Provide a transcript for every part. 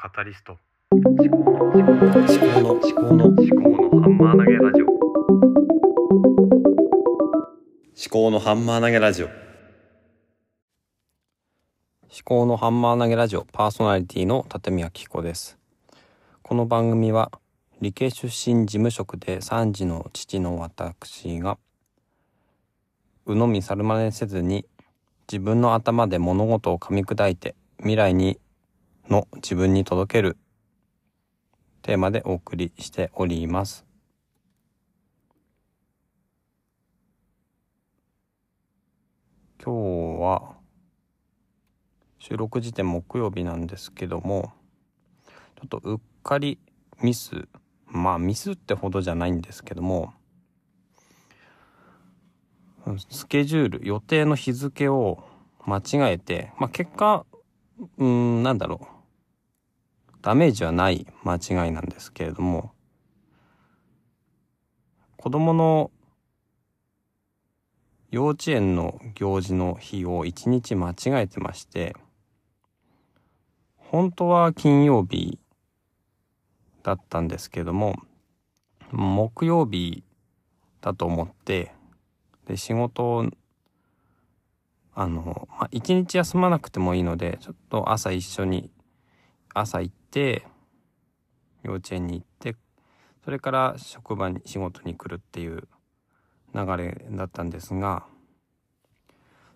カタリスト。思考の思考の思考の思考の思思考のハンマー投げラジオ。考のハンマー投げラジオ。思考のハンマー投げラジオパーソナリティの立宮紀子です。この番組は理系出身事務職で3児の父の私が鵜呑み猿真似せずに自分の頭で物事を噛み砕いて未来にの自分に届ける。テーマでお送りしております。今日は収録時点木曜日なんですけどもちょっとうっかりミス。まあミスってほどじゃないんですけどもスケジュール予定の日付を間違えてまあ結果うんなんだろう。ダメージはない間違いなんですけれども子供の幼稚園の行事の日を一日間違えてまして本当は金曜日だったんですけども木曜日だと思ってで仕事をあの、まあ、一日休まなくてもいいのでちょっと朝一緒に朝行って幼稚園に行ってそれから職場に仕事に来るっていう流れだったんですが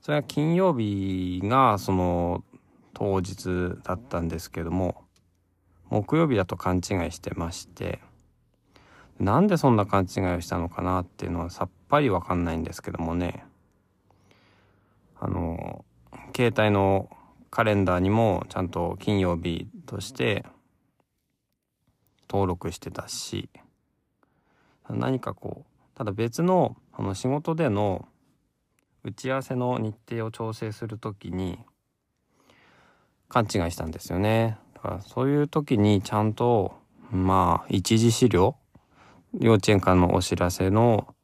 それは金曜日がその当日だったんですけども木曜日だと勘違いしてましてなんでそんな勘違いをしたのかなっていうのはさっぱりわかんないんですけどもね。あの携帯のカレンダーにもちゃんと金曜日として登録してたし何かこうただ別のあの仕事での打ち合わせの日程を調整する時に勘違いしたんですよね。だからそういう時にちゃんとまあ一次資料幼稚園からのお知らせの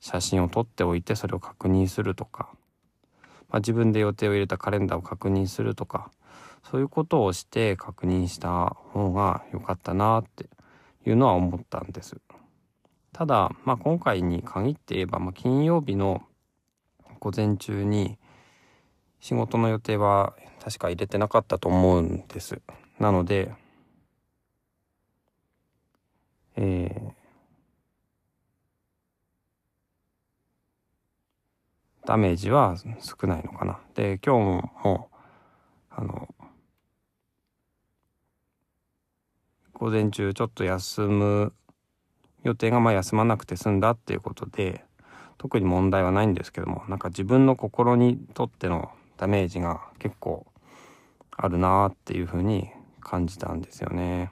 写真を撮っておいてそれを確認するとか。まあ、自分で予定を入れたカレンダーを確認するとかそういうことをして確認した方が良かったなっていうのは思ったんです。ただ、まあ、今回に限って言えば、まあ、金曜日の午前中に仕事の予定は確か入れてなかったと思うんです。なので、えーダメージは少ないのかな。で、今日も、あの、午前中ちょっと休む予定がまあ休まなくて済んだっていうことで、特に問題はないんですけども、なんか自分の心にとってのダメージが結構あるなーっていうふうに感じたんですよね。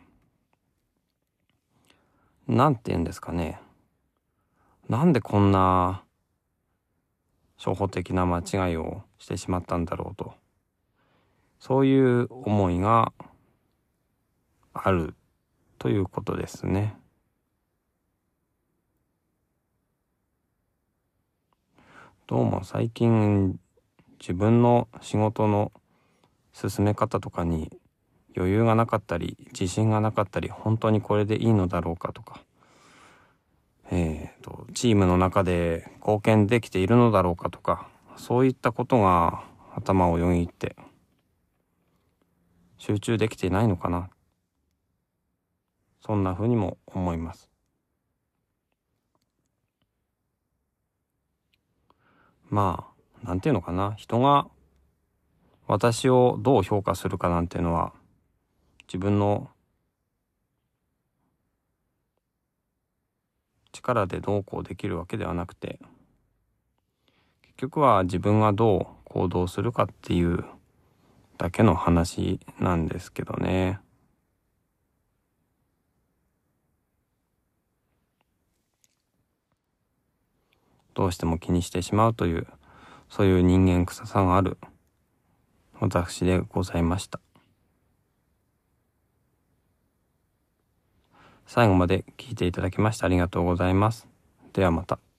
なんて言うんですかね。なんでこんな初歩的な間違いをしてしまったんだろうとそういう思いがあるということですね。どうも最近自分の仕事の進め方とかに余裕がなかったり自信がなかったり本当にこれでいいのだろうかとか、チームの中で貢献できているのだろうかとかそういったことが頭をよぎって集中できていないのかな。そんなふうにも思います。まあなんていうのかな。人が私をどう評価するかなんていうのは自分の力でどうこうできるわけではなくて結局は自分がどう行動するかっていうだけの話なんですけどね。どうしても気にしてしまうというそういう人間臭さがある私でございました。最後まで聞いていただきましてありがとうございます。ではまた。